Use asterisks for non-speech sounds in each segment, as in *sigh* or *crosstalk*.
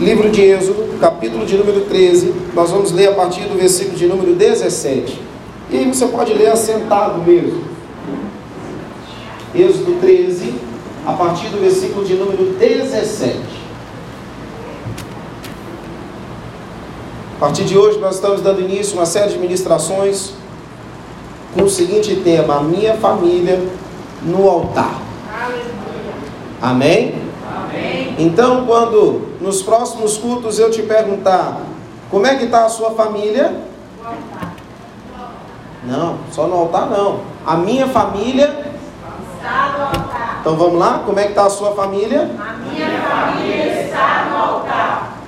livro de Êxodo, capítulo de número 13. Nós vamos ler a partir do versículo de número 17. E aí você pode ler assentado mesmo. Êxodo 13, a partir do versículo de número 17. A partir de hoje nós estamos dando início a uma série de ministrações com o seguinte tema: A minha família no altar. Amém? Amém? Então, quando nos próximos cultos eu te perguntar como é que está a sua família? Não, só no altar não. A minha família está no altar. Então vamos lá? Como é que está a sua família? A minha família está no altar.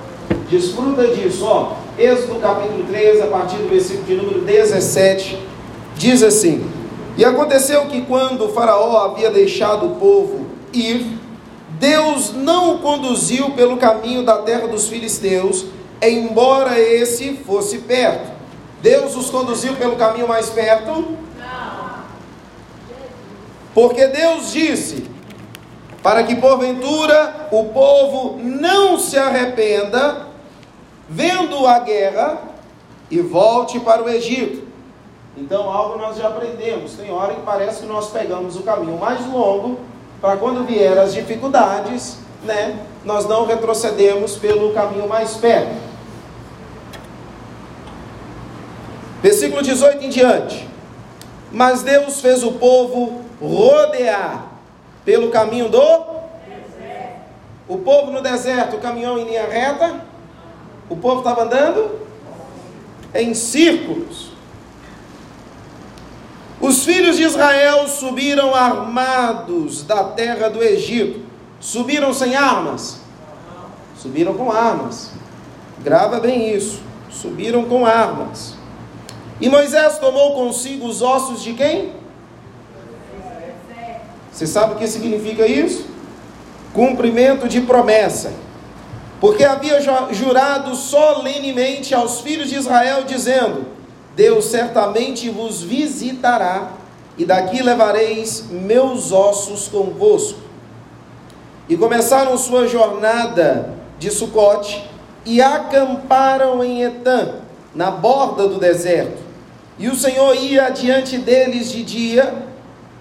Desfruta disso, ó. Êxodo capítulo 13, a partir do versículo de número 17, diz assim: E aconteceu que quando o Faraó havia deixado o povo ir, Deus não o conduziu pelo caminho da terra dos filisteus, embora esse fosse perto. Deus os conduziu pelo caminho mais perto? Porque Deus disse: para que porventura o povo não se arrependa, vendo a guerra, e volte para o Egito. Então, algo nós já aprendemos. Tem hora que parece que nós pegamos o caminho mais longo para quando vier as dificuldades, né, nós não retrocedemos pelo caminho mais perto. Versículo 18 em diante. Mas Deus fez o povo rodear pelo caminho do deserto. O povo no deserto caminhou em linha reta. O povo estava andando em círculos. Os filhos de Israel subiram armados da terra do Egito. Subiram sem armas? Subiram com armas. Grava bem isso. Subiram com armas. E Moisés tomou consigo os ossos de quem? Você sabe o que significa isso? Cumprimento de promessa. Porque havia jurado solenemente aos filhos de Israel, dizendo: Deus certamente vos visitará, e daqui levareis meus ossos convosco. E começaram sua jornada de Sucote e acamparam em Etã, na borda do deserto. E o Senhor ia diante deles de dia,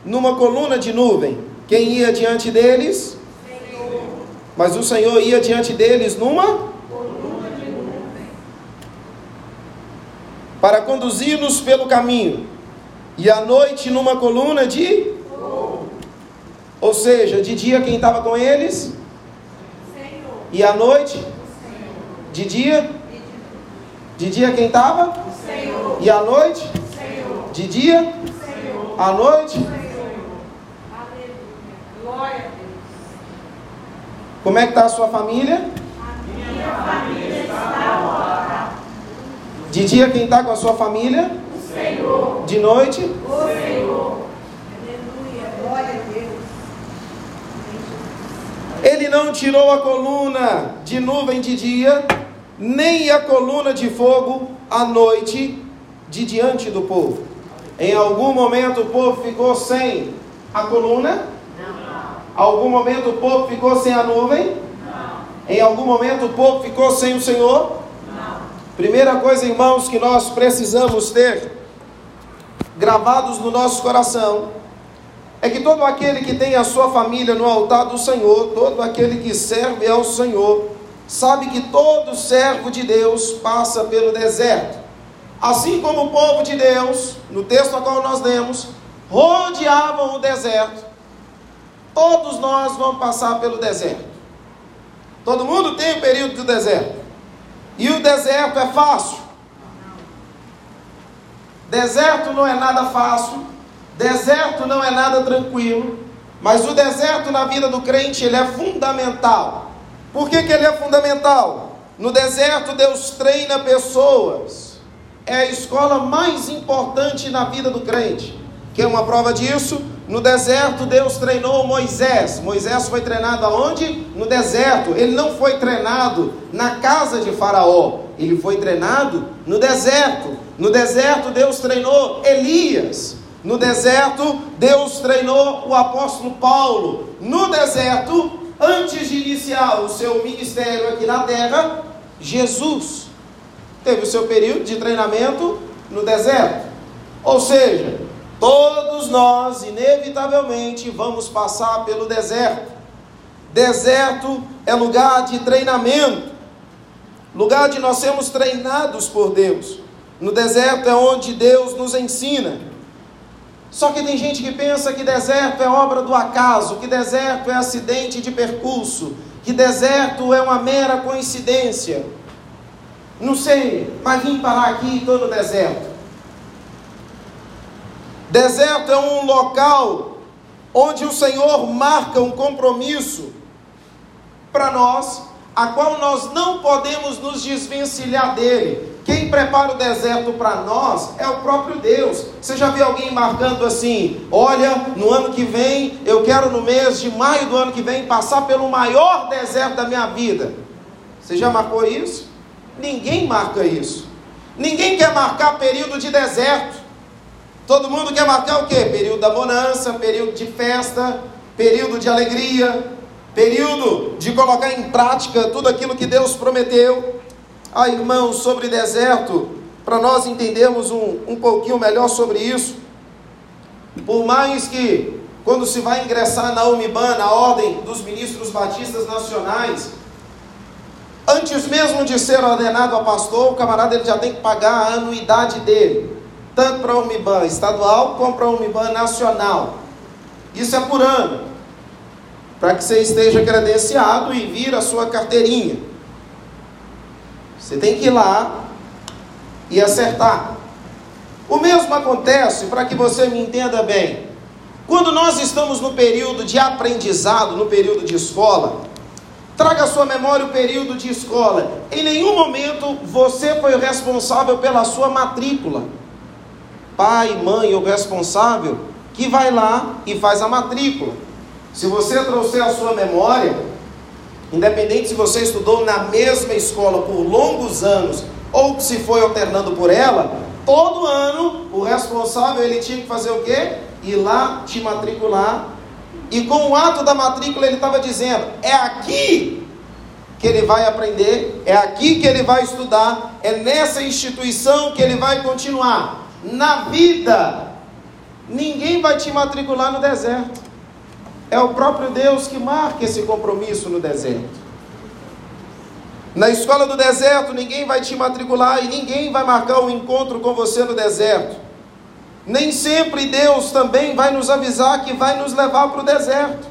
numa coluna de nuvem. Quem ia diante deles? Senhor. Mas o Senhor ia diante deles numa para conduzir-nos pelo caminho, e à noite numa coluna de. Ou seja, de dia quem estava com eles? Senhor. E à noite? De dia? De dia quem estava? E à noite? Senhor. De dia? Senhor. À noite? Glória a Deus. Como é que está a sua família? De dia, quem está com a sua família? O Senhor. De noite? O Senhor. Aleluia. Glória a Deus. Ele não tirou a coluna de nuvem de dia, nem a coluna de fogo à noite, de diante do povo. Em algum momento o povo ficou sem a coluna? Não. Algum momento o povo ficou sem a nuvem? Não. Em algum momento o povo ficou sem o Senhor? Primeira coisa, irmãos, que nós precisamos ter gravados no nosso coração é que todo aquele que tem a sua família no altar do Senhor, todo aquele que serve ao Senhor, sabe que todo servo de Deus passa pelo deserto. Assim como o povo de Deus, no texto a qual nós lemos, rodeavam o deserto, todos nós vamos passar pelo deserto. Todo mundo tem o período do deserto. E o deserto é fácil? Deserto não é nada fácil, deserto não é nada tranquilo, mas o deserto na vida do crente ele é fundamental. Por que, que ele é fundamental? No deserto Deus treina pessoas, é a escola mais importante na vida do crente. Quer uma prova disso? No deserto, Deus treinou Moisés. Moisés foi treinado aonde? No deserto. Ele não foi treinado na casa de Faraó. Ele foi treinado no deserto. No deserto, Deus treinou Elias. No deserto, Deus treinou o apóstolo Paulo. No deserto, antes de iniciar o seu ministério aqui na terra, Jesus teve o seu período de treinamento no deserto. Ou seja, todos nós, inevitavelmente, vamos passar pelo deserto. Deserto é lugar de treinamento, lugar de nós sermos treinados por Deus. No deserto é onde Deus nos ensina. Só que tem gente que pensa que deserto é obra do acaso, que deserto é acidente de percurso, que deserto é uma mera coincidência. Não sei, mas vim parar aqui e estou no deserto. Deserto é um local onde o Senhor marca um compromisso para nós, a qual nós não podemos nos desvencilhar dele. Quem prepara o deserto para nós é o próprio Deus. Você já viu alguém marcando assim? Olha, no ano que vem, eu quero no mês de maio do ano que vem passar pelo maior deserto da minha vida. Você já marcou isso? Ninguém marca isso. Ninguém quer marcar período de deserto. Todo mundo quer marcar o quê? Período da bonança, período de festa, período de alegria, período de colocar em prática tudo aquilo que Deus prometeu. Ah, irmãos, sobre deserto, para nós entendermos um, um pouquinho melhor sobre isso, por mais que, quando se vai ingressar na UMIBAN, na Ordem dos Ministros Batistas Nacionais, antes mesmo de ser ordenado a pastor, o camarada ele já tem que pagar a anuidade dele, tanto para a UMIBAN estadual como para a UMIBAN nacional. Isso é por ano, para que você esteja credenciado e vir a sua carteirinha. Você tem que ir lá e acertar. O mesmo acontece, para que você me entenda bem, quando nós estamos no período de aprendizado, no período de escola, traga à sua memória o período de escola. Em nenhum momento você foi o responsável pela sua matrícula. Pai, mãe, o responsável que vai lá e faz a matrícula. Se você trouxer a sua memória, Independente se você estudou na mesma escola por longos anos ou se foi alternando por ela, todo ano o responsável ele tinha que fazer o quê? Ir lá te matricular. E com o ato da matrícula ele estava dizendo: é aqui que ele vai aprender, é aqui que ele vai estudar, é nessa instituição que ele vai continuar. Na vida, ninguém vai te matricular no deserto. É o próprio Deus que marca esse compromisso no deserto. Na escola do deserto, ninguém vai te matricular e ninguém vai marcar um encontro com você no deserto. Nem sempre Deus também vai nos avisar que vai nos levar para o deserto.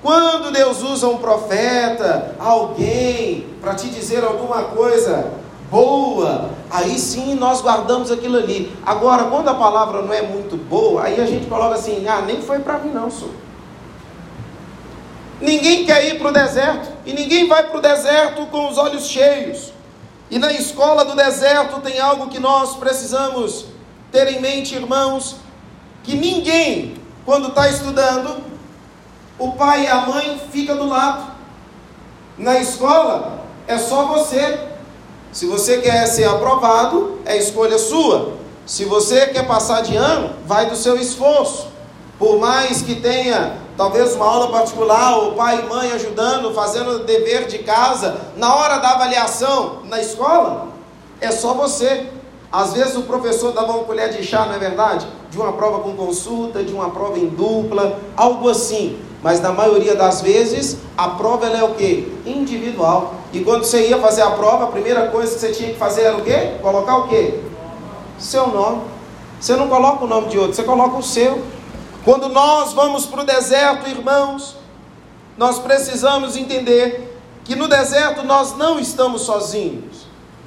Quando Deus usa um profeta, alguém, para te dizer alguma coisa boa, aí sim nós guardamos aquilo ali. Agora, quando a palavra não é muito boa, aí a gente coloca assim: ah, nem foi para mim, não, senhor. Ninguém quer ir para o deserto e ninguém vai para o deserto com os olhos cheios. E na escola do deserto tem algo que nós precisamos ter em mente, irmãos, que ninguém, quando está estudando, o pai e a mãe fica do lado. Na escola é só você. Se você quer ser aprovado, é escolha sua. Se você quer passar de ano, vai do seu esforço. Por mais que tenha talvez uma aula particular, o pai e mãe ajudando, fazendo dever de casa, na hora da avaliação na escola, é só você. Às vezes o professor dava uma colher de chá, não é verdade? De uma prova com consulta, de uma prova em dupla, algo assim. Mas na maioria das vezes, a prova é o quê? Individual. E quando você ia fazer a prova, a primeira coisa que você tinha que fazer era o quê? Colocar o quê? Seu nome. Você não coloca o nome de outro, você coloca o seu. Quando nós vamos para o deserto, irmãos, nós precisamos entender que no deserto nós não estamos sozinhos.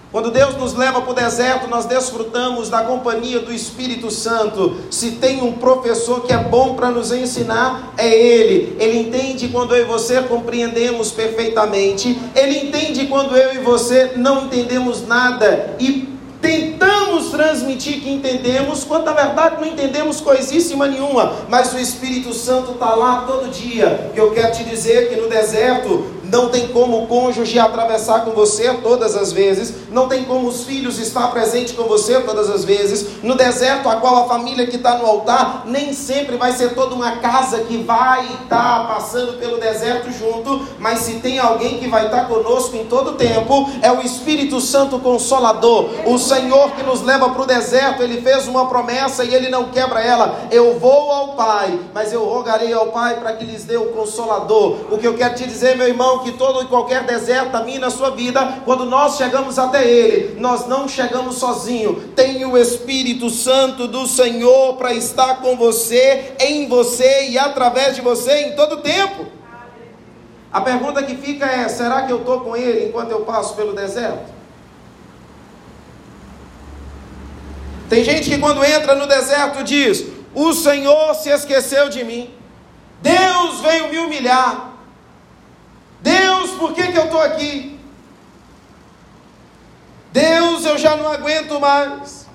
Quando Deus nos leva para o deserto, nós desfrutamos da companhia do Espírito Santo. Se tem um professor que é bom para nos ensinar, é Ele. Ele entende quando eu e você compreendemos perfeitamente. Ele entende quando eu e você não entendemos nada. E tentamos transmitir que entendemos, quando na verdade não entendemos coisíssima nenhuma, mas o Espírito Santo está lá todo dia. Que eu quero te dizer que no deserto Não tem como o cônjuge atravessar com você todas as vezes, não tem como os filhos estar presentes com você todas as vezes. No deserto, a qual a família que está no altar, nem sempre vai ser toda uma casa que vai estar passando pelo deserto junto, mas se tem alguém que vai estar conosco em todo o tempo, é o Espírito Santo Consolador, o Senhor que nos leva para o deserto. Ele fez uma promessa e ele não quebra ela. Eu vou ao Pai, mas eu rogarei ao Pai para que lhes dê o Consolador. O que eu quero te dizer, meu irmão, que todo e qualquer deserto a mim na sua vida, quando nós chegamos até Ele, nós não chegamos sozinhos. Tem o Espírito Santo do Senhor para estar com você, em você e através de você em todo tempo. A pergunta que fica é: será que eu estou com Ele enquanto eu passo pelo deserto? Tem gente que quando entra no deserto diz: O Senhor se esqueceu de mim. Deus veio me humilhar. Deus, por que, que eu estou aqui? Deus, eu já não aguento mais.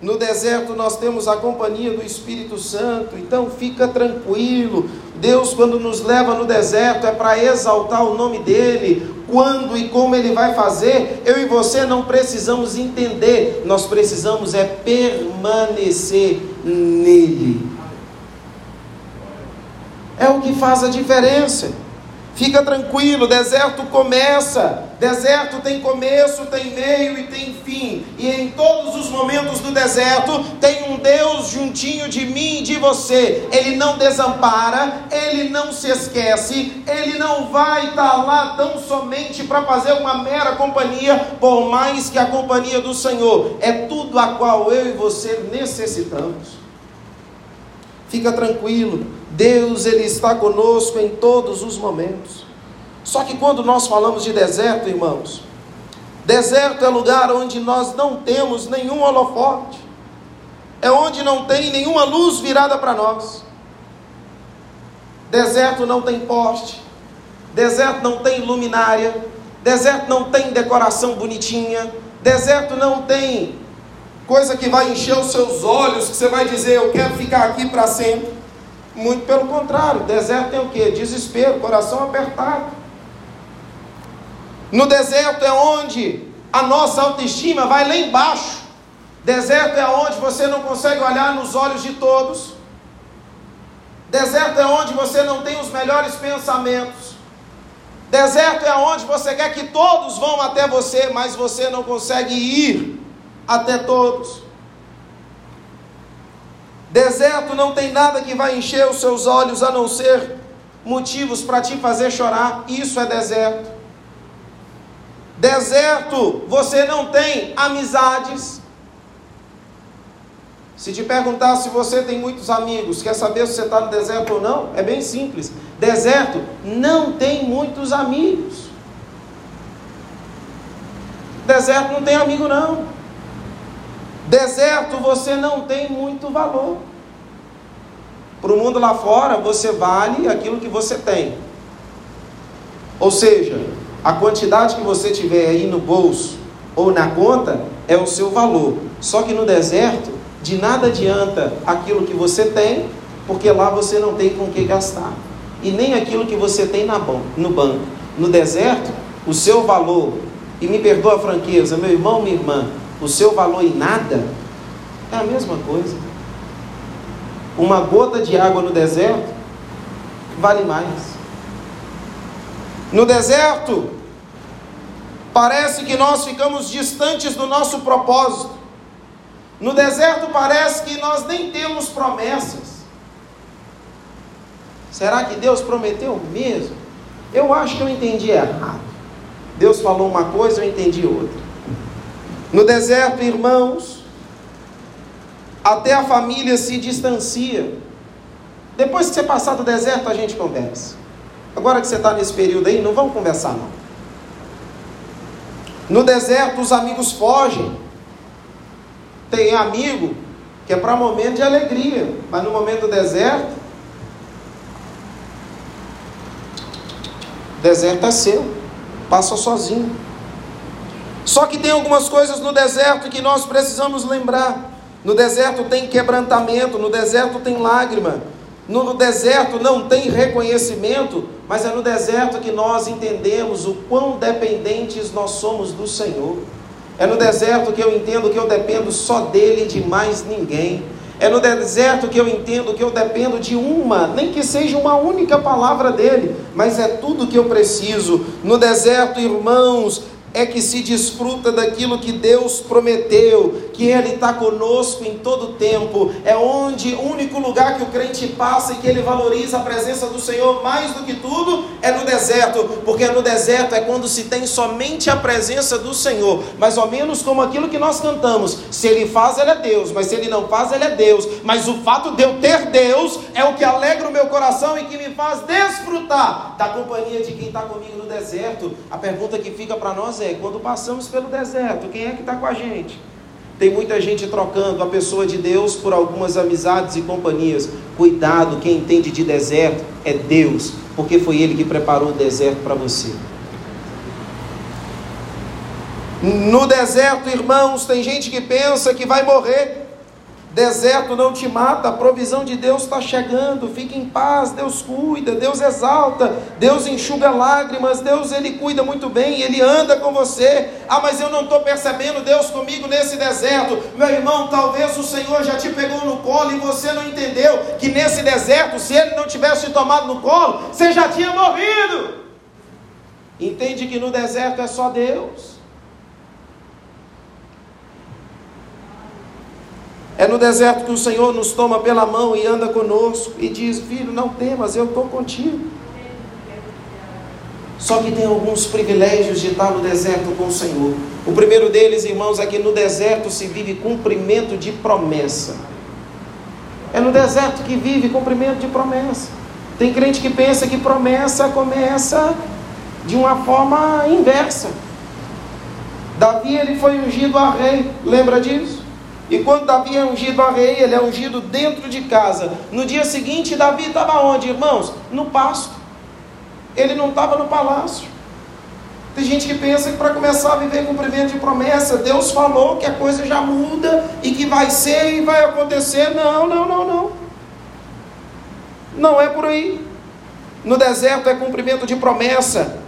No deserto nós temos a companhia do Espírito Santo, então fica tranquilo. Deus, quando nos leva no deserto, é para exaltar o nome dEle. Quando e como Ele vai fazer, eu e você não precisamos entender, nós precisamos é permanecer nele. É o que faz a diferença. Fica tranquilo, deserto começa. Deserto tem começo, tem meio e tem fim. E em todos os momentos do deserto tem um Deus juntinho de mim e de você. Ele não desampara, ele não se esquece, ele não vai estar lá tão somente para fazer uma mera companhia, por mais que a companhia do Senhor é tudo a qual eu e você necessitamos. Fica tranquilo, Deus ele está conosco em todos os momentos. Só que quando nós falamos de deserto, irmãos, deserto é lugar onde nós não temos nenhum holofote. É onde não tem nenhuma luz virada para nós. Deserto não tem poste. Deserto não tem luminária. Deserto não tem decoração bonitinha. Deserto não tem coisa que vai encher os seus olhos, que você vai dizer, eu quero ficar aqui para sempre. Muito pelo contrário, deserto tem o que? Desespero, coração apertado. No deserto é onde a nossa autoestima vai lá embaixo. Deserto é onde você não consegue olhar nos olhos de todos. Deserto é onde você não tem os melhores pensamentos. Deserto é onde você quer que todos vão até você, mas você não consegue ir até todos. Deserto não tem nada que vai encher os seus olhos a não ser motivos para te fazer chorar. Isso é deserto. Deserto, você não tem amizades. Se te perguntar se você tem muitos amigos, quer saber se você está no deserto ou não? É bem simples. Deserto não tem muitos amigos. Deserto não tem amigo, não. Deserto você não tem muito valor. Para o mundo lá fora, você vale aquilo que você tem. Ou seja, a quantidade que você tiver aí no bolso ou na conta é o seu valor. Só que no deserto, de nada adianta aquilo que você tem, porque lá você não tem com que gastar. E nem aquilo que você tem na no banco. No deserto, o seu valor, e me perdoa a franqueza, meu irmão, minha irmã, o seu valor em nada, é a mesma coisa. Uma gota de água no deserto vale mais. No deserto, parece que nós ficamos distantes do nosso propósito. No deserto, parece que nós nem temos promessas. Será que Deus prometeu mesmo? Eu acho que eu entendi errado. Deus falou uma coisa, eu entendi outra. No deserto, irmãos, até a família se distancia. Depois que você passar do deserto, a gente conversa. Agora que você está nesse período aí, não vamos conversar não. No deserto, os amigos fogem. Tem amigo que é para momento de alegria, mas no momento do deserto, deserto é seu, passa sozinho. Só que tem algumas coisas no deserto que nós precisamos lembrar. No deserto tem quebrantamento, no deserto tem lágrima, No deserto não tem reconhecimento, mas é no deserto que nós entendemos o quão dependentes nós somos do Senhor. É no deserto que eu entendo que eu dependo só dele e de mais ninguém. É no deserto que eu entendo que eu dependo de uma, nem que seja uma única palavra dele, mas é tudo que eu preciso. No deserto, irmãos, é que se desfruta daquilo que Deus prometeu, que Ele está conosco em todo o tempo. É onde o único lugar que o crente passa e que ele valoriza a presença do Senhor mais do que tudo é no deserto, porque no deserto é quando se tem somente a presença do Senhor, mais ou menos como aquilo que nós cantamos: se Ele faz, Ele é Deus, mas se Ele não faz, Ele é Deus. Mas o fato de eu ter Deus é o que alegra o meu coração e que me faz desfrutar da companhia de quem está comigo no deserto. A pergunta que fica para nós é: quando passamos pelo deserto, quem é que está com a gente? Tem muita gente trocando a pessoa de Deus por algumas amizades e companhias. Cuidado, quem entende de deserto é Deus, porque foi Ele que preparou o deserto para você. No deserto, irmãos, tem gente que pensa que vai morrer. Deserto não te mata, a provisão de Deus está chegando. Fique em paz, Deus cuida, Deus exalta, Deus enxuga lágrimas, Deus ele cuida muito bem, ele anda com você. Ah, mas eu não estou percebendo Deus comigo nesse deserto. Meu irmão, talvez o Senhor já te pegou no colo e você não entendeu que nesse deserto, se ele não tivesse te tomado no colo, você já tinha morrido. Entende que no deserto é só Deus. É no deserto que o Senhor nos toma pela mão e anda conosco e diz: Filho, não temas, eu estou contigo. Só que tem alguns privilégios de estar no deserto com o Senhor. O primeiro deles, irmãos, é que no deserto se vive cumprimento de promessa. É no deserto que vive cumprimento de promessa. Tem crente que pensa que promessa começa de uma forma inversa. Davi ele foi ungido a rei, lembra disso? E quando Davi é ungido a rei, ele é ungido dentro de casa. No dia seguinte, Davi estava onde, irmãos? No pasto. Ele não estava no palácio. Tem gente que pensa que para começar a viver cumprimento de promessa, Deus falou que a coisa já muda e que vai ser e vai acontecer. Não, não, não, não. Não é por aí. No deserto é cumprimento de promessa.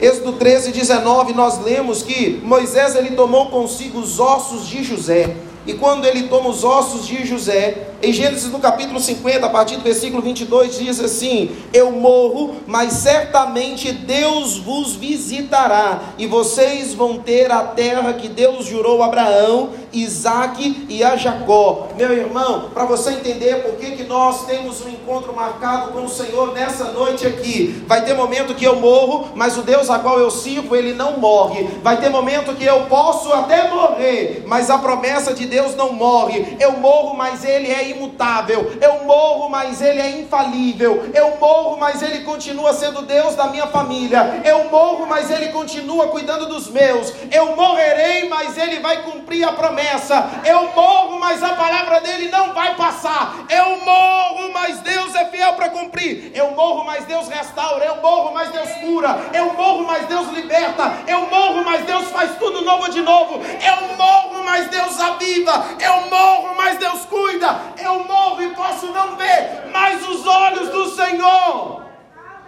Êxodo 13, 19, nós lemos que Moisés ele tomou consigo os ossos de José. E quando ele toma os ossos de José, em Gênesis no capítulo 50, a partir do versículo 22, diz assim: Eu morro, mas certamente Deus vos visitará, e vocês vão ter a terra que Deus jurou a Abraão, Isaac e a Jacó. Meu irmão, para você entender por que, que nós temos um encontro marcado com o Senhor nessa noite aqui, vai ter momento que eu morro, mas o Deus a qual eu sirvo, ele não morre. Vai ter momento que eu posso até morrer, mas a promessa de Deus não morre. Eu morro, mas ele é imutável. Eu morro, mas Ele é infalível. Eu morro, mas Ele continua sendo Deus da minha família. Eu morro, mas Ele continua cuidando dos meus. Eu morrerei, mas Ele vai cumprir a promessa. Eu morro, mas a palavra dele não vai passar. Eu morro, mas Deus é fiel para cumprir. Eu morro, mas Deus restaura. Eu morro, mas Deus cura. Eu morro, mas Deus liberta. Eu morro, mas Deus faz tudo novo de novo. Eu morro, mas Deus aviva. Eu morro, mas Deus cuida. Eu morro e posso não ver, mas os olhos do Senhor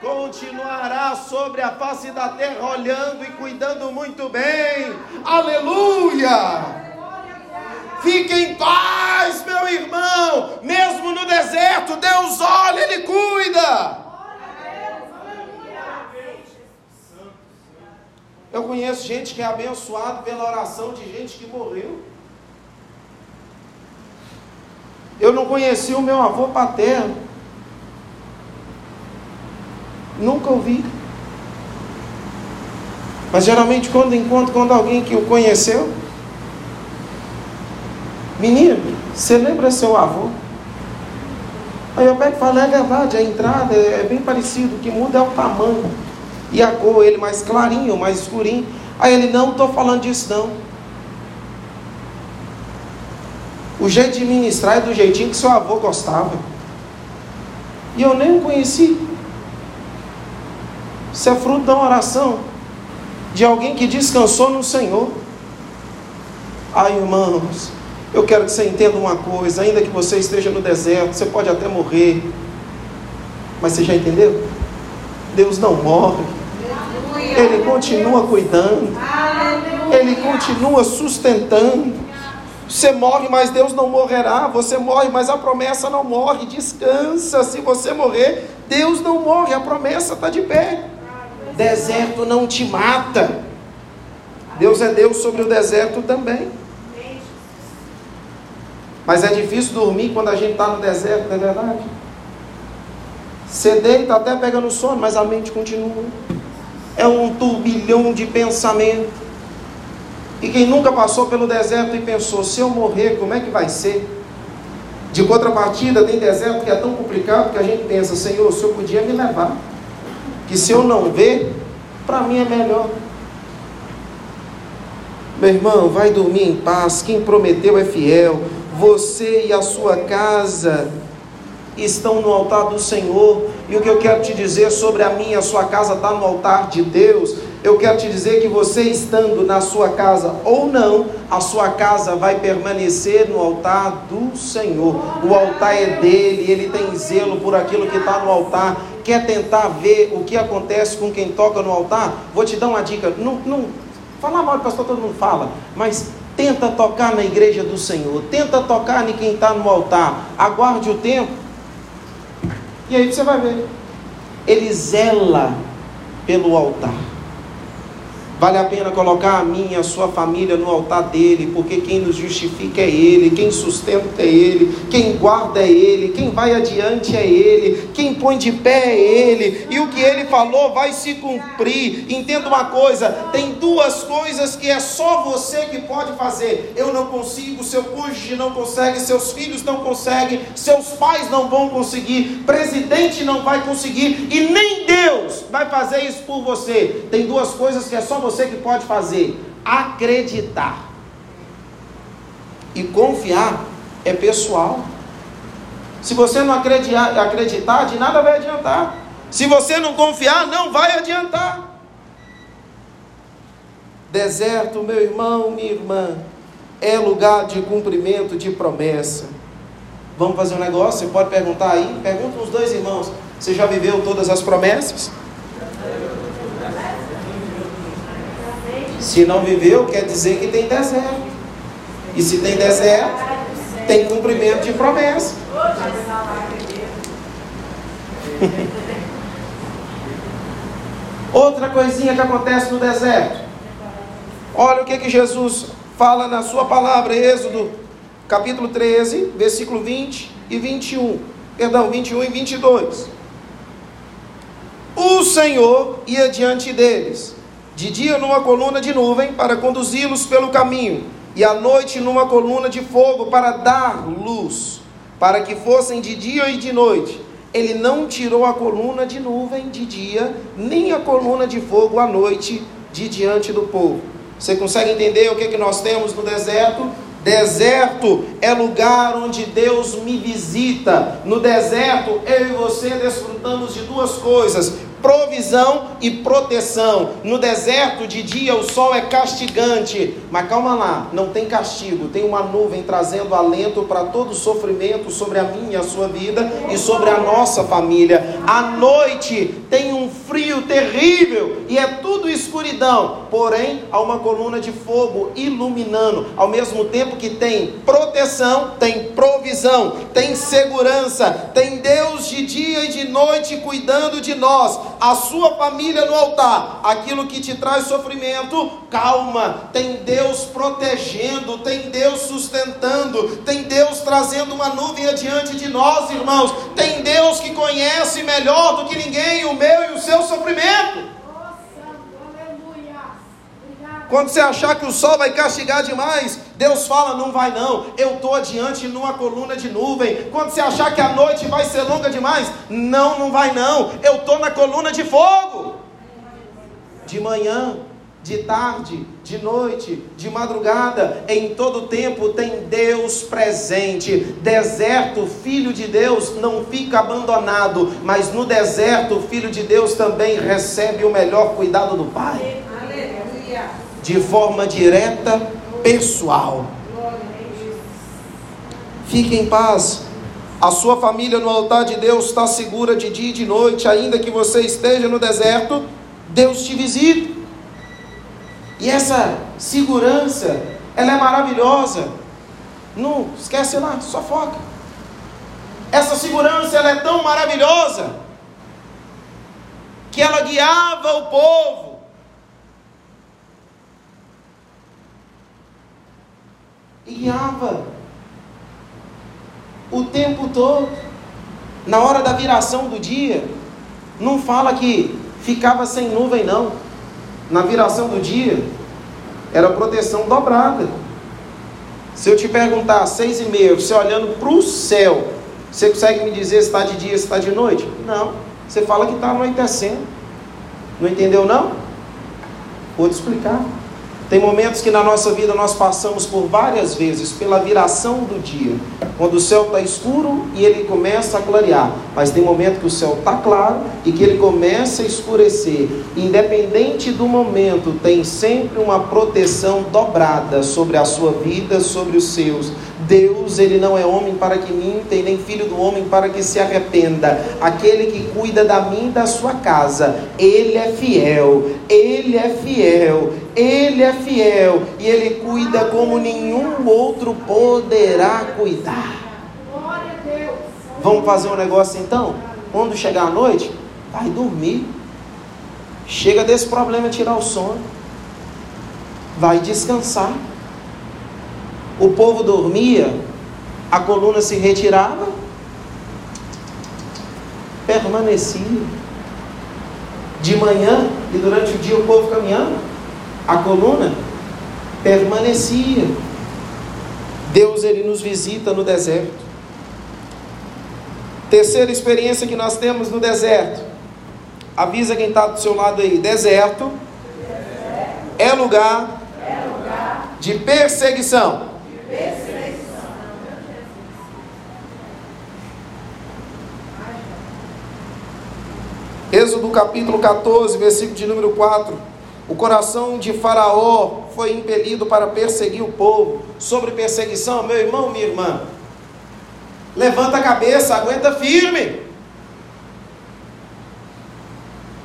continuará sobre a face da terra olhando e cuidando muito bem. Aleluia! Fique em paz, meu irmão. Mesmo no deserto, Deus olha, Ele cuida. Eu conheço gente que é abençoado pela oração de gente que morreu. Eu não conheci o meu avô paterno. Nunca ouvi. Mas geralmente quando encontro quando alguém que o conheceu, menino, você lembra seu avô? Aí eu pego e é verdade, a entrada é bem parecido, o que muda é o tamanho. E a cor, ele mais clarinho, mais escurinho. Aí ele, não estou falando disso não. O jeito de ministrar é do jeitinho que seu avô gostava. E eu nem o conheci. Isso é fruto da oração de alguém que descansou no Senhor. Ai, irmãos, Eu quero que você entenda uma coisa: ainda que você esteja no deserto, você pode até morrer, mas você já entendeu? Deus não morre, Ele continua cuidando, Ele continua sustentando. Você morre, mas Deus não morrerá. Você morre, mas a promessa não morre. Descansa. Se você morrer, Deus não morre. A promessa está de pé. Deserto não te mata. Deus é Deus sobre o deserto também. Mas é difícil dormir quando a gente está no deserto, não é verdade? Você deita até pega no sono, mas a mente continua. É um turbilhão de pensamento. E quem nunca passou pelo deserto e pensou, se eu morrer, como é que vai ser? De contrapartida, tem deserto que é tão complicado que a gente pensa, Senhor, o Senhor podia me levar. Que se eu não ver, para mim é melhor. Meu irmão, vai dormir em paz. Quem prometeu é fiel. Você e a sua casa estão no altar do Senhor. E o que eu quero te dizer sobre a minha, a sua casa está no altar de Deus. Eu quero te dizer que você estando na sua casa ou não, a sua casa vai permanecer no altar do Senhor. O altar é dele, ele tem zelo por aquilo que está no altar. Quer tentar ver o que acontece com quem toca no altar? Vou te dar uma dica. Não, não falar mal pastor todo mundo fala, mas tenta tocar na igreja do Senhor, tenta tocar em quem está no altar. Aguarde o tempo e aí você vai ver. Ele zela pelo altar. Vale a pena colocar a minha, a sua família no altar dele, porque quem nos justifica é ele, quem sustenta é ele, quem guarda é ele, quem vai adiante é ele, quem põe de pé é ele, e o que ele falou vai se cumprir. Entenda uma coisa: tem duas coisas que é só você que pode fazer. Eu não consigo, seu cônjuge não consegue, seus filhos não conseguem, seus pais não vão conseguir, presidente não vai conseguir, e nem Deus vai fazer isso por você. Tem duas coisas que é só você você que pode fazer? Acreditar. E confiar é pessoal. Se você não acreditar, de nada vai adiantar. Se você não confiar, não vai adiantar. Deserto, meu irmão, minha irmã, é lugar de cumprimento de promessa. Vamos fazer um negócio? Você pode perguntar aí? Pergunta os dois irmãos. Você já viveu todas as promessas? Se não viveu, quer dizer que tem deserto. E se tem deserto, tem cumprimento de promessa. Outra coisinha que acontece no deserto. Olha o que, que Jesus fala na sua palavra, Êxodo, capítulo 13, versículo 20 e 21. Perdão, 21 e 22. O Senhor ia diante deles de dia numa coluna de nuvem para conduzi-los pelo caminho, e à noite numa coluna de fogo para dar luz, para que fossem de dia e de noite. Ele não tirou a coluna de nuvem de dia, nem a coluna de fogo à noite de diante do povo. Você consegue entender o que, que nós temos no deserto? Deserto é lugar onde Deus me visita. No deserto, eu e você desfrutamos de duas coisas: provisão e proteção. No deserto, de dia, o sol é castigante, mas calma lá, não tem castigo, tem uma nuvem trazendo alento para todo sofrimento sobre a minha a sua vida e sobre a nossa família. À noite tem um frio terrível e é tudo escuridão, porém há uma coluna de fogo iluminando, ao mesmo tempo que tem proteção, tem provisão, tem segurança, tem Deus de dia e de noite cuidando de nós a sua família no altar, aquilo que te traz sofrimento, calma, tem Deus protegendo, tem Deus sustentando, tem Deus trazendo uma nuvem adiante de nós, irmãos, tem Deus que conhece melhor do que ninguém o meu e o seu sofrimento. Quando você achar que o sol vai castigar demais, Deus fala: não vai não, eu estou adiante numa coluna de nuvem. Quando você achar que a noite vai ser longa demais, não, não vai não, eu estou na coluna de fogo. De manhã, de tarde, de noite, de madrugada, em todo tempo tem Deus presente. Deserto, filho de Deus não fica abandonado, mas no deserto, filho de Deus também recebe o melhor cuidado do Pai de forma direta, pessoal. Fique em paz. A sua família no altar de Deus está segura de dia e de noite, ainda que você esteja no deserto, Deus te visita. E essa segurança, ela é maravilhosa. Não esquece lá, só foca. Essa segurança ela é tão maravilhosa que ela guiava o povo. E guiava o tempo todo. Na hora da viração do dia, não fala que ficava sem nuvem, não. Na viração do dia, era proteção dobrada. Se eu te perguntar seis e meia, você olhando para o céu, você consegue me dizer se está de dia, se está de noite? Não. Você fala que está anoitecendo. Não entendeu não? Vou te explicar. Tem momentos que na nossa vida nós passamos por várias vezes pela viração do dia, quando o céu está escuro e ele começa a clarear. Mas tem momento que o céu está claro e que ele começa a escurecer. Independente do momento, tem sempre uma proteção dobrada sobre a sua vida, sobre os seus. Deus, ele não é homem para que minta e nem filho do homem para que se arrependa. Aquele que cuida da mim e da sua casa, ele é fiel, ele é fiel, ele é fiel e ele cuida como nenhum outro poderá cuidar. Vamos fazer um negócio então? Quando chegar a noite, vai dormir. Chega desse problema tirar o sono. Vai descansar. O povo dormia, a coluna se retirava, permanecia. De manhã e durante o dia o povo caminhando, a coluna permanecia. Deus ele nos visita no deserto. Terceira experiência que nós temos no deserto. Avisa quem está do seu lado aí. Deserto, é lugar, de perseguição. Êxodo capítulo 14, versículo de número 4. O coração de Faraó foi impelido para perseguir o povo. Sobre perseguição, meu irmão, minha irmã, levanta a cabeça, aguenta firme.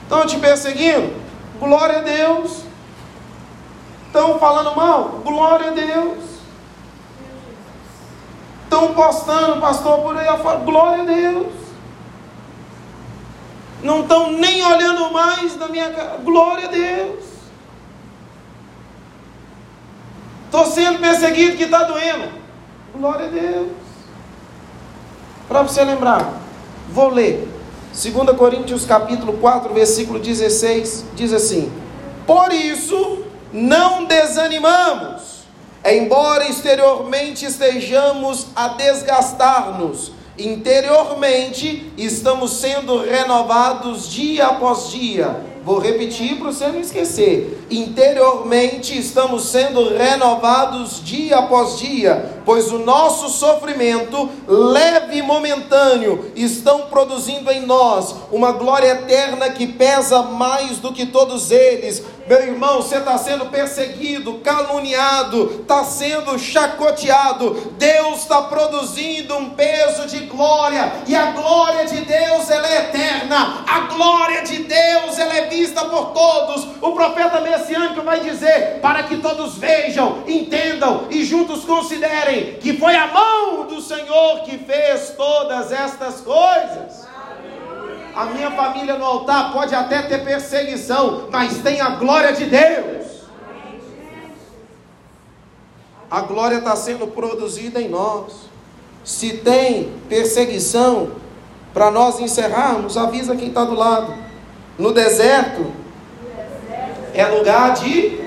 Estão te perseguindo? Glória a Deus. Estão falando mal? Glória a Deus. Estão postando, pastor, por aí afora? Glória a Deus não estão nem olhando mais na minha cara. Glória a Deus. Estou sendo perseguido que está doendo. Glória a Deus. Para você lembrar, vou ler. 2 Coríntios capítulo 4, versículo 16, diz assim: Por isso não desanimamos, embora exteriormente estejamos a desgastar-nos, interiormente estamos sendo renovados dia após dia. Vou repetir para você não esquecer. Interiormente estamos sendo renovados dia após dia, pois o nosso sofrimento, leve e momentâneo, estão produzindo em nós uma glória eterna que pesa mais do que todos eles. Meu irmão, você está sendo perseguido, caluniado, está sendo chacoteado. Deus está produzindo um peso de glória, e a glória de Deus ela é eterna. A glória de Deus ela é vista por todos. O profeta messiânico vai dizer: para que todos vejam, entendam e juntos considerem que foi a mão do Senhor que fez todas estas coisas. A minha família no altar pode até ter perseguição, mas tem a glória de Deus. A glória está sendo produzida em nós. Se tem perseguição, para nós encerrarmos, avisa quem está do lado. No deserto é lugar de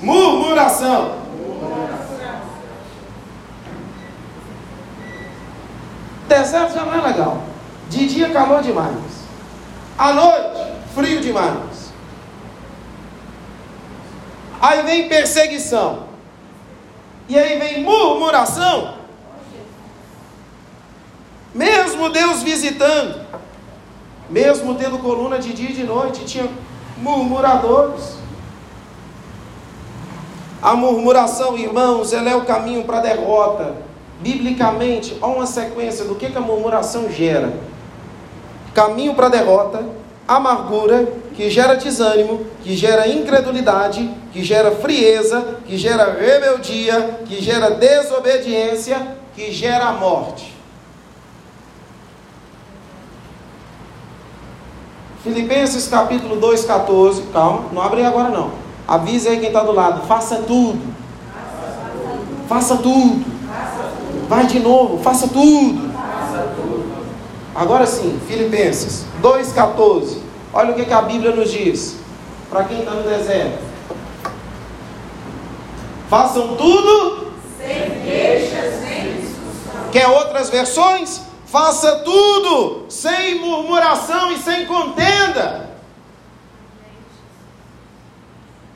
murmuração. Deserto já não é legal. De dia, calor demais. À noite, frio demais. Aí vem perseguição. E aí vem murmuração. Mesmo Deus visitando, mesmo tendo coluna de dia e de noite, tinha murmuradores. A murmuração, irmãos, ela é o caminho para a derrota. Biblicamente, há uma sequência do que, que a murmuração gera: caminho para a derrota, amargura, que gera desânimo, que gera incredulidade, que gera frieza, que gera rebeldia, que gera desobediência, que gera morte. Filipenses capítulo 2, 14. Calma, não abre agora não. Avisa aí quem está do lado. Faça tudo. Faça tudo. Vai de novo, faça tudo. Agora sim, Filipenses 2,14. Olha o que, que a Bíblia nos diz. Para quem está no deserto. Façam tudo. Sem queixas, sem discussão. Quer outras versões? Faça tudo sem murmuração e sem contenda.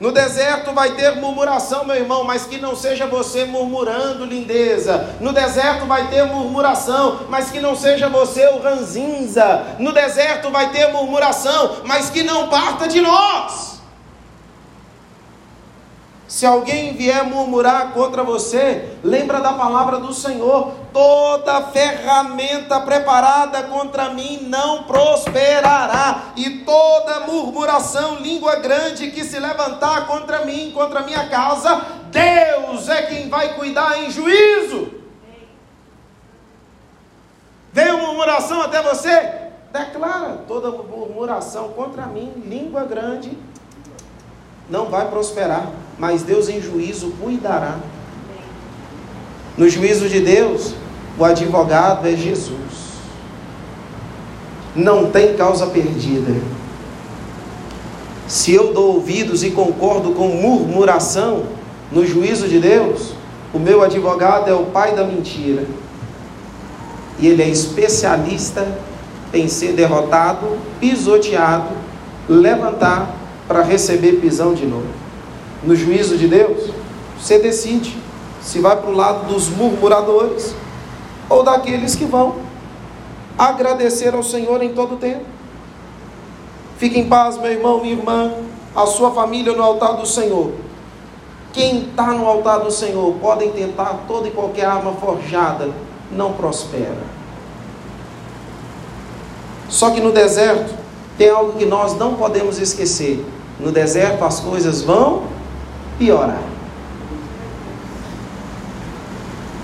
No deserto vai ter murmuração, meu irmão, mas que não seja você murmurando, lindeza. No deserto vai ter murmuração, mas que não seja você o ranzinza. No deserto vai ter murmuração, mas que não parta de nós. Se alguém vier murmurar contra você, lembra da palavra do Senhor: toda ferramenta preparada contra mim não prosperará, e toda murmuração, língua grande que se levantar contra mim, contra minha casa, Deus é quem vai cuidar em juízo. Veio murmuração até você? Declara toda murmuração contra mim, língua grande, não vai prosperar mas Deus em juízo cuidará. No juízo de Deus, o advogado é Jesus. Não tem causa perdida. Se eu dou ouvidos e concordo com murmuração no juízo de Deus, o meu advogado é o pai da mentira. E ele é especialista em ser derrotado, pisoteado, levantar para receber pisão de novo no juízo de Deus, você decide se vai para o lado dos murmuradores ou daqueles que vão agradecer ao Senhor em todo o tempo. Fique em paz, meu irmão, minha irmã, a sua família no altar do Senhor. Quem está no altar do Senhor podem tentar toda e qualquer arma forjada, não prospera. Só que no deserto tem algo que nós não podemos esquecer. No deserto as coisas vão piorar.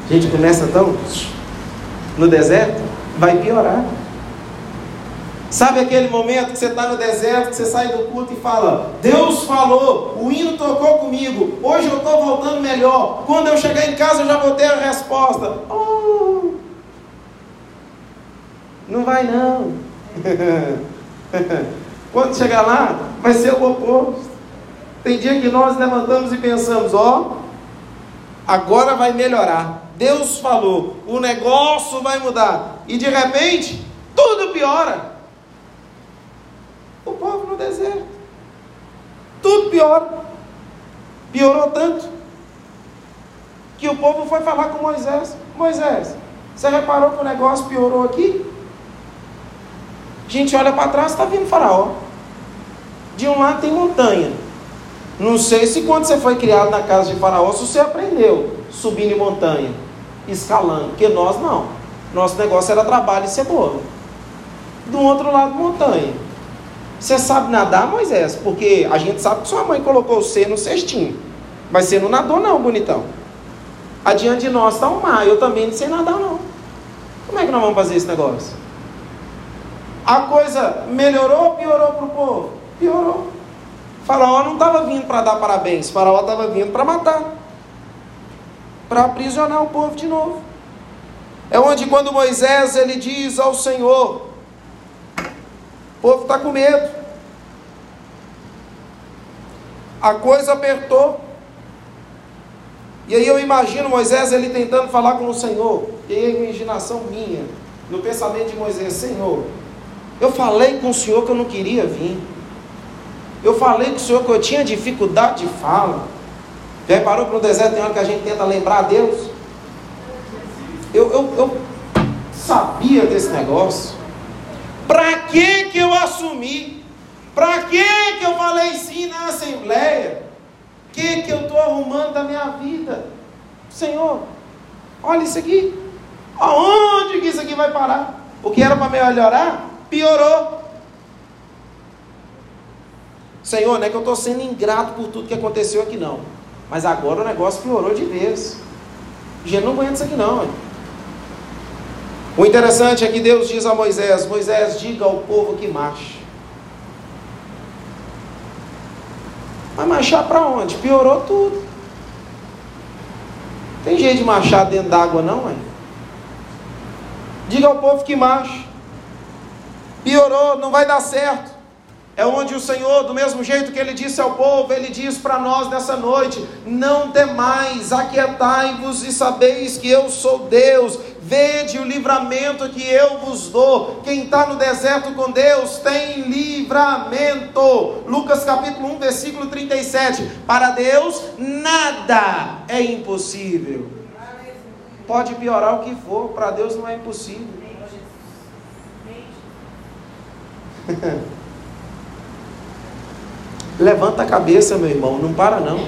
A gente começa tão no deserto, vai piorar. Sabe aquele momento que você está no deserto, que você sai do culto e fala: Deus falou, o hino tocou comigo, hoje eu estou voltando melhor. Quando eu chegar em casa, eu já vou ter a resposta. Oh, não vai não. *laughs* *laughs* Quando chegar lá, vai ser o oposto. Tem dia que nós levantamos e pensamos, ó, agora vai melhorar. Deus falou, o negócio vai mudar. E de repente, tudo piora. O povo no deserto. Tudo piora. Piorou tanto que o povo foi falar com Moisés. Moisés, você reparou que o negócio piorou aqui? A gente olha para trás, está vindo faraó. De um lado tem montanha, não sei se quando você foi criado na casa de Faraó, se você aprendeu subindo em montanha, escalando, porque nós não. Nosso negócio era trabalho e cebola. Do outro lado, montanha. Você sabe nadar, Moisés? Porque a gente sabe que sua mãe colocou você no cestinho. Mas você não nadou, não, bonitão. Adiante de nós está o mar. Eu também não sei nadar, não. Como é que nós vamos fazer esse negócio? A coisa melhorou ou piorou para o povo? Piorou. Faraó não estava vindo para dar parabéns, Faraó estava vindo para matar, para aprisionar o povo de novo. É onde quando Moisés ele diz ao Senhor, o povo está com medo. A coisa apertou. E aí eu imagino Moisés ele tentando falar com o Senhor. E aí a imaginação minha, no pensamento de Moisés, Senhor, eu falei com o Senhor que eu não queria vir. Eu falei com o Senhor que eu tinha dificuldade de fala. Já reparou que no deserto tem hora que a gente tenta lembrar a Deus? Eu, eu, eu sabia desse negócio. Para que que eu assumi? Para que que eu falei sim na assembleia? O que que eu estou arrumando da minha vida? Senhor, Olha isso aqui. Aonde que isso aqui vai parar? O que era para melhorar, piorou. Senhor, não é que eu estou sendo ingrato por tudo que aconteceu aqui, não. Mas agora o negócio piorou de vez. gente não aguenta isso aqui, não. Hein? O interessante é que Deus diz a Moisés: Moisés, diga ao povo que marche. Vai marchar para onde? Piorou tudo. Tem jeito de marchar dentro d'água, não, mãe? Diga ao povo que marche. Piorou, não vai dar certo. É onde o Senhor, do mesmo jeito que ele disse ao povo, ele diz para nós nessa noite: Não temais, aquietai-vos e sabeis que eu sou Deus. Vede o livramento que eu vos dou. Quem está no deserto com Deus tem livramento. Lucas capítulo 1, versículo 37. Para Deus nada é impossível. Pode piorar o que for, para Deus não é impossível. *laughs* Levanta a cabeça, meu irmão, não para não.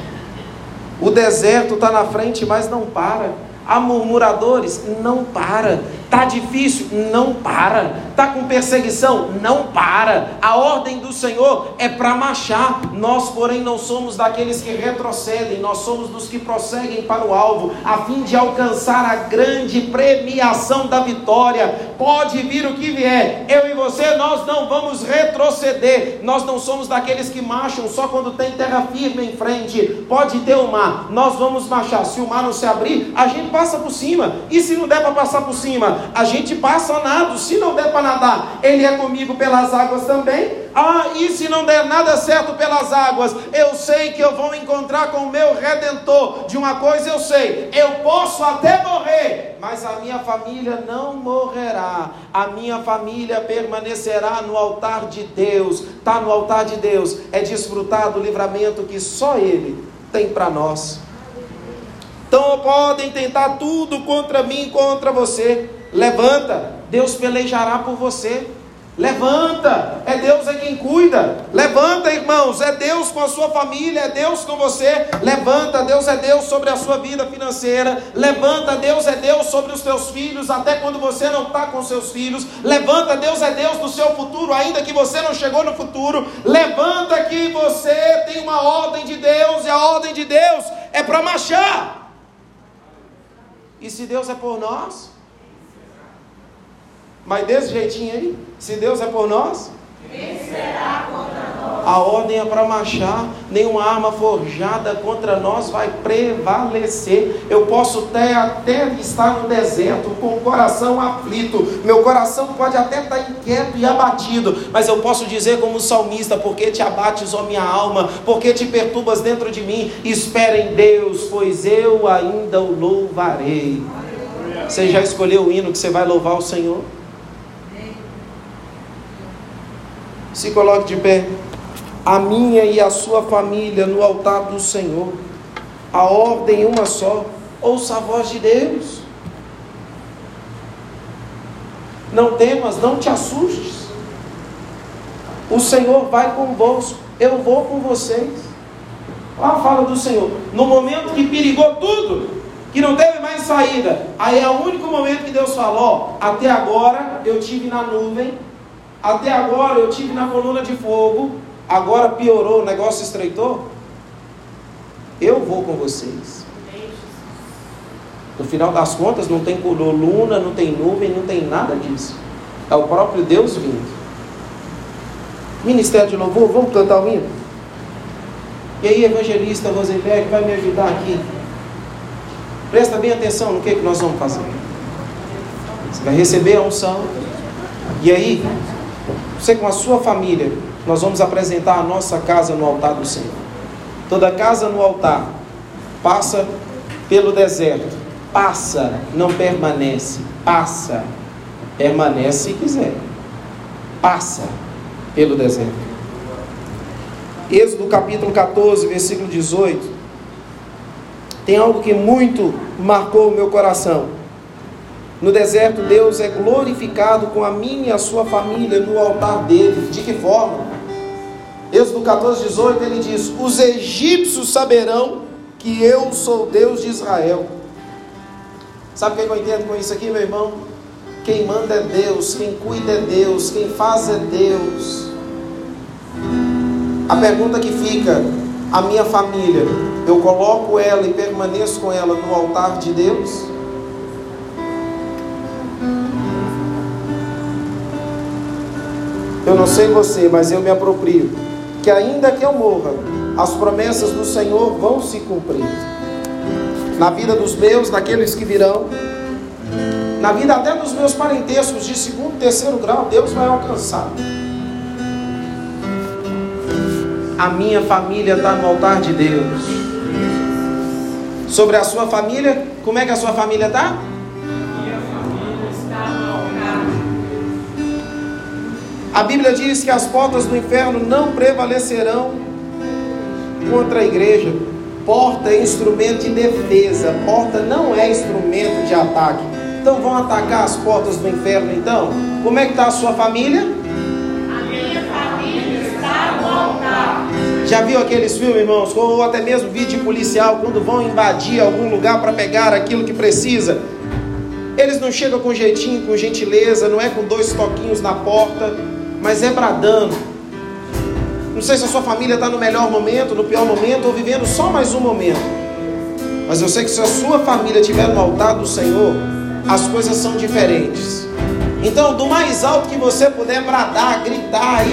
O deserto está na frente, mas não para. Há murmuradores, não para. Tá difícil? Não para. Tá com perseguição? Não para. A ordem do Senhor é para marchar. Nós, porém, não somos daqueles que retrocedem, nós somos dos que prosseguem para o alvo, a fim de alcançar a grande premiação da vitória. Pode vir o que vier. Eu e você, nós não vamos retroceder. Nós não somos daqueles que marcham só quando tem terra firme em frente. Pode ter o mar. Nós vamos marchar. Se o mar não se abrir, a gente passa por cima. E se não der para passar por cima, a gente passa nado, se não der para nadar, Ele é comigo pelas águas também. Ah, e se não der nada certo pelas águas, eu sei que eu vou encontrar com o meu redentor. De uma coisa eu sei, eu posso até morrer, mas a minha família não morrerá. A minha família permanecerá no altar de Deus. Está no altar de Deus, é desfrutar do livramento que só Ele tem para nós. Então podem tentar tudo contra mim, contra você. Levanta, Deus pelejará por você. Levanta, é Deus é quem cuida. Levanta, irmãos, é Deus com a sua família, é Deus com você. Levanta, Deus é Deus sobre a sua vida financeira. Levanta, Deus é Deus sobre os teus filhos, até quando você não está com seus filhos. Levanta, Deus é Deus no seu futuro, ainda que você não chegou no futuro. Levanta que você tem uma ordem de Deus, e a ordem de Deus é para marchar. E se Deus é por nós, mas desse jeitinho aí, se Deus é por nós, será contra nós? A ordem é para marchar, nenhuma arma forjada contra nós vai prevalecer. Eu posso até, até estar no deserto com o coração aflito, meu coração pode até estar inquieto e abatido, mas eu posso dizer, como salmista: porque te abates, ó minha alma, porque te perturbas dentro de mim, espera em Deus, pois eu ainda o louvarei. Você já escolheu o hino que você vai louvar o Senhor? Se coloque de pé. A minha e a sua família no altar do Senhor. A ordem uma só. Ouça a voz de Deus. Não temas, não te assustes. O Senhor vai convosco. Eu vou com vocês. Olha a fala do Senhor. No momento que perigou tudo, que não teve mais saída, aí é o único momento que Deus falou: até agora eu tive na nuvem até agora eu tive na coluna de fogo, agora piorou, o negócio estreitou. Eu vou com vocês. No final das contas, não tem coluna, não tem nuvem, não tem nada disso. É o próprio Deus vindo. Ministério de louvor, vamos cantar o hino? E aí, evangelista Rosenberg vai me ajudar aqui. Presta bem atenção no que, que nós vamos fazer. Você vai receber a unção. E aí, você com a sua família, nós vamos apresentar a nossa casa no altar do Senhor. Toda casa no altar passa pelo deserto. Passa, não permanece. Passa, permanece se quiser. Passa pelo deserto. Êxodo capítulo 14, versículo 18. Tem algo que muito marcou o meu coração. No deserto, Deus é glorificado com a minha e a sua família no altar dele. De que forma? Êxodo 14, 18, ele diz: Os egípcios saberão que eu sou Deus de Israel. Sabe o que eu entendo com isso aqui, meu irmão? Quem manda é Deus, quem cuida é Deus, quem faz é Deus. A pergunta que fica: a minha família, eu coloco ela e permaneço com ela no altar de Deus? Eu não sei você, mas eu me aproprio que ainda que eu morra, as promessas do Senhor vão se cumprir. Na vida dos meus, daqueles que virão, na vida até dos meus parentescos de segundo, terceiro grau, Deus vai alcançar. A minha família está no altar de Deus. Sobre a sua família, como é que a sua família está? A Bíblia diz que as portas do inferno não prevalecerão contra a igreja. Porta é instrumento de defesa, porta não é instrumento de ataque. Então vão atacar as portas do inferno então? Como é que está a sua família? A minha família está altar. Já viu aqueles filmes, irmãos, ou até mesmo vídeo policial, quando vão invadir algum lugar para pegar aquilo que precisa? Eles não chegam com jeitinho, com gentileza, não é com dois toquinhos na porta mas é bradando. Não sei se a sua família está no melhor momento, no pior momento, ou vivendo só mais um momento. Mas eu sei que se a sua família estiver no altar do Senhor, as coisas são diferentes. Então, do mais alto que você puder bradar, gritar,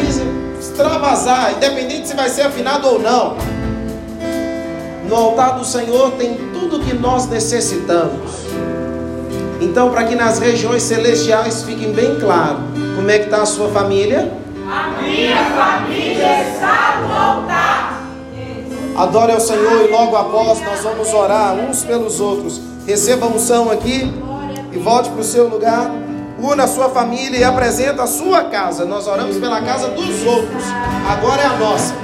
extravasar, independente se vai ser afinado ou não, no altar do Senhor tem tudo que nós necessitamos. Então, para que nas regiões celestiais fiquem bem claro, como é que está a sua família? A minha família está no altar. Adore ao Senhor e logo após nós vamos orar uns pelos outros. Receba a unção aqui e volte para o seu lugar. Una a sua família e apresenta a sua casa. Nós oramos pela casa dos outros. Agora é a nossa.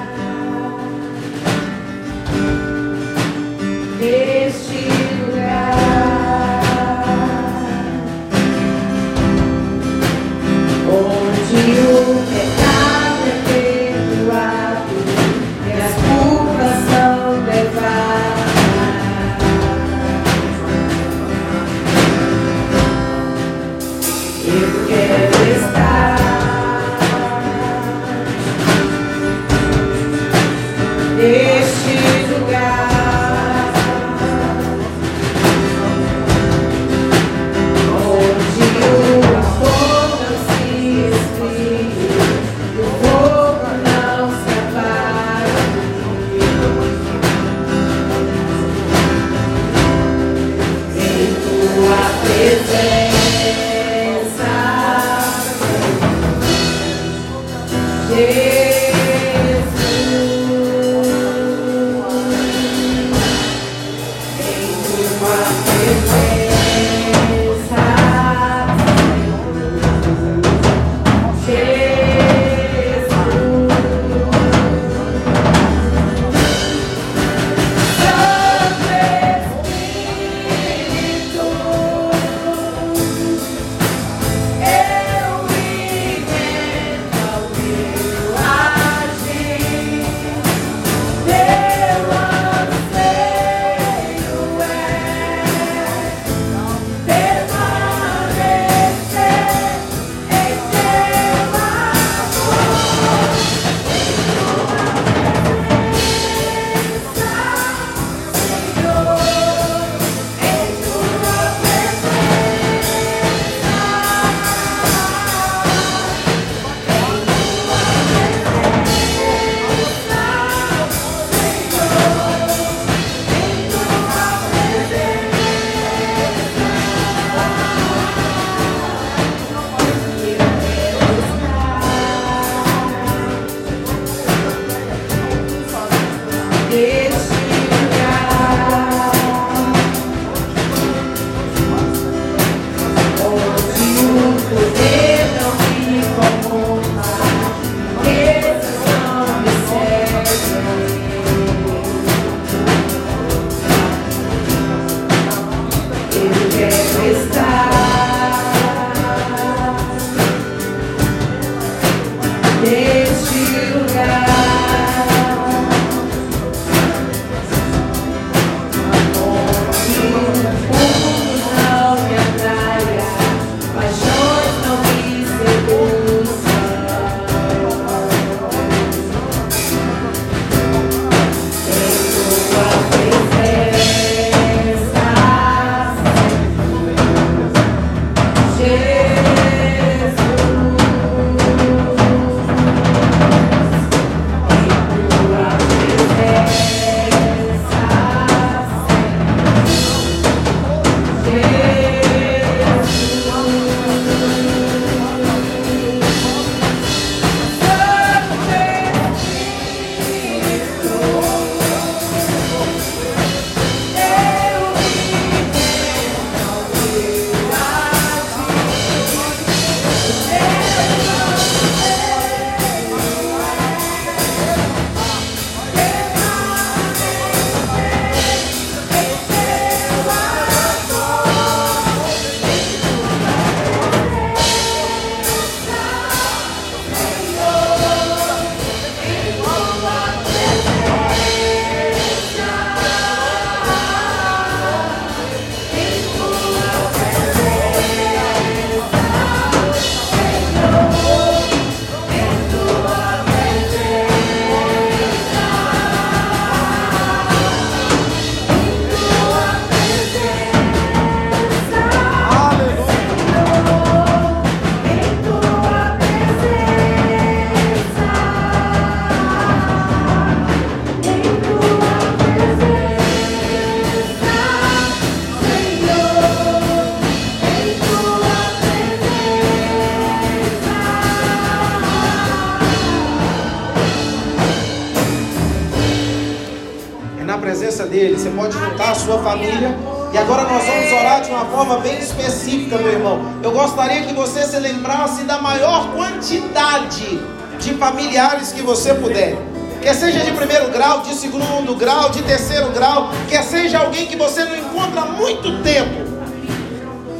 A sua família. E agora nós vamos orar de uma forma bem específica, meu irmão. Eu gostaria que você se lembrasse da maior quantidade de familiares que você puder. Quer seja de primeiro grau, de segundo grau, de terceiro grau, quer seja alguém que você não encontra há muito tempo.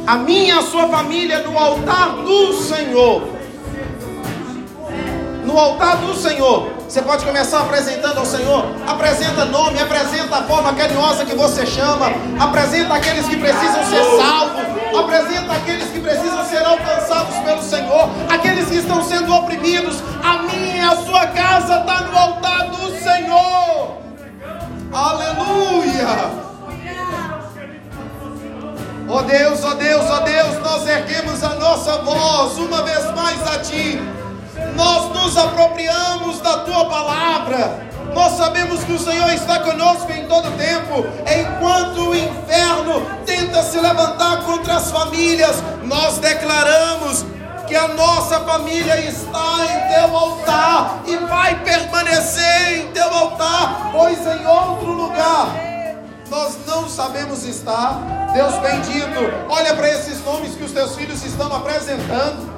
A minha e a sua família no altar do Senhor no altar do Senhor. Você pode começar apresentando ao Senhor. Apresenta nome, apresenta a forma carinhosa que você chama. Apresenta aqueles que precisam ser salvos. Apresenta aqueles que precisam ser alcançados pelo Senhor. Aqueles que estão sendo oprimidos. A minha e a sua casa está no altar do Senhor. Aleluia. Ó oh Deus, ó oh Deus, ó oh Deus, nós erguemos a nossa voz uma vez mais a Ti nós nos apropriamos da tua palavra. Nós sabemos que o Senhor está conosco em todo tempo. Enquanto o inferno tenta se levantar contra as famílias, nós declaramos que a nossa família está em teu altar e vai permanecer em teu altar, pois em outro lugar nós não sabemos estar. Deus bendito, olha para esses nomes que os teus filhos estão apresentando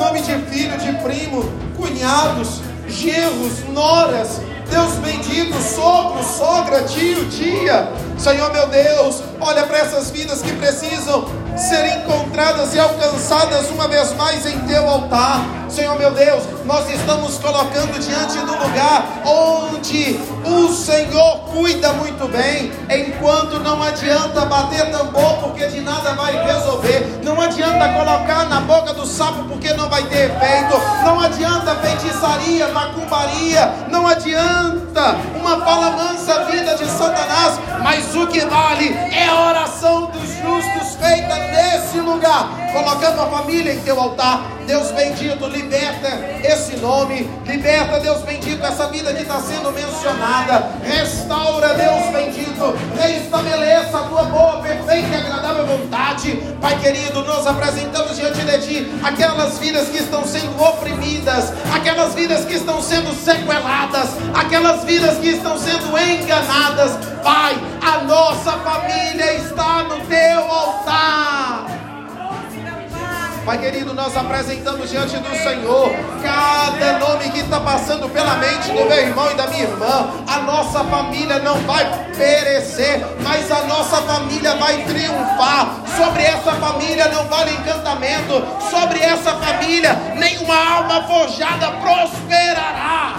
nome de filho, de primo, cunhados, genros, noras, Deus bendito, sogro, sogra, tio, tia. Senhor meu Deus, olha para essas vidas que precisam ser encontradas e alcançadas uma vez mais em teu altar. Senhor meu Deus, nós estamos colocando diante do lugar onde o Senhor cuida muito bem, enquanto não adianta bater tambor, porque de nada vai resolver, não adianta colocar na boca do sapo, porque não vai ter efeito, não adianta feitiçaria, macumbaria, não adianta. Uma fala mansa vida de Satanás, mas o que vale é a oração dos justos feita nesse lugar, colocando a família em teu altar. Deus bendito, liberta esse nome, liberta, Deus bendito, essa vida que está sendo mencionada. Restaura, Deus bendito, reestabeleça a tua boa, perfeita e agradável vontade. Pai querido, nós apresentamos diante de Ti aquelas vidas que estão sendo oprimidas, aquelas vidas que estão sendo sequeladas, aquelas vidas que estão sendo enganadas. Pai, a nossa família está no Teu altar. Pai querido, nós apresentamos diante do Senhor cada nome que está passando pela mente do meu irmão e da minha irmã. A nossa família não vai perecer, mas a nossa família vai triunfar. Sobre essa família não vale encantamento, sobre essa família nenhuma alma forjada prosperará.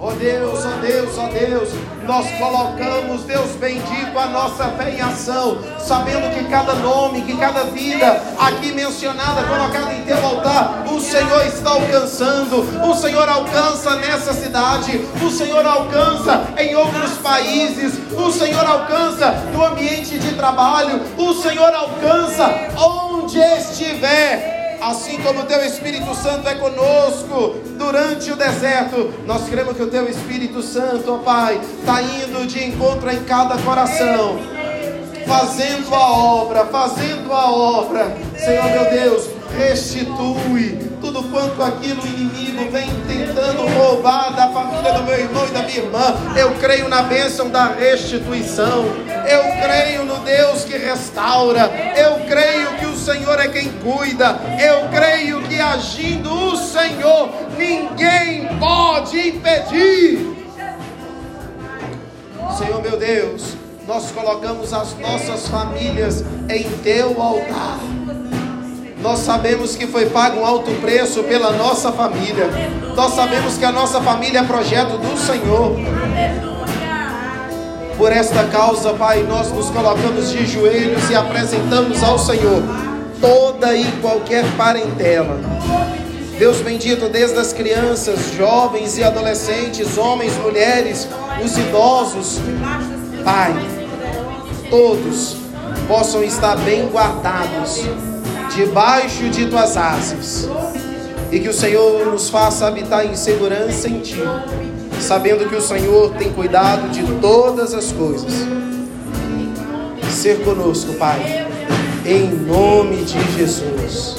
Oh Deus, oh Deus, oh Deus, nós colocamos, Deus bendito, a nossa fé em ação, sabendo que cada nome, que cada vida aqui mencionada, colocada em teu altar, o Senhor está alcançando, o Senhor alcança nessa cidade, o Senhor alcança em outros países, o Senhor alcança no ambiente de trabalho, o Senhor alcança onde estiver assim como o teu Espírito Santo é conosco durante o deserto, nós cremos que o teu Espírito Santo, ó Pai, está indo de encontro em cada coração, fazendo a obra, fazendo a obra, Senhor meu Deus, restitui tudo quanto aquilo o inimigo vem tentando roubar da família do meu irmão e da minha irmã. Eu creio na bênção da restituição. Eu creio no Deus que restaura. Eu creio que o Senhor é quem cuida. Eu creio que agindo o Senhor, ninguém pode impedir. Senhor meu Deus, nós colocamos as nossas famílias em teu altar. Nós sabemos que foi pago um alto preço pela nossa família. Nós sabemos que a nossa família é projeto do Senhor. Por esta causa, Pai, nós nos colocamos de joelhos e apresentamos ao Senhor toda e qualquer parentela. Deus bendito, desde as crianças, jovens e adolescentes, homens, mulheres, os idosos, Pai, todos possam estar bem guardados debaixo de tuas asas. E que o Senhor nos faça habitar em segurança em Ti, sabendo que o Senhor tem cuidado de todas as coisas. Ser conosco, Pai, em nome de Jesus.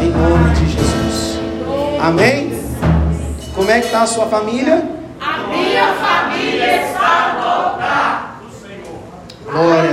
Em nome de Jesus. Amém? Como é que está a sua família? A minha família está Glória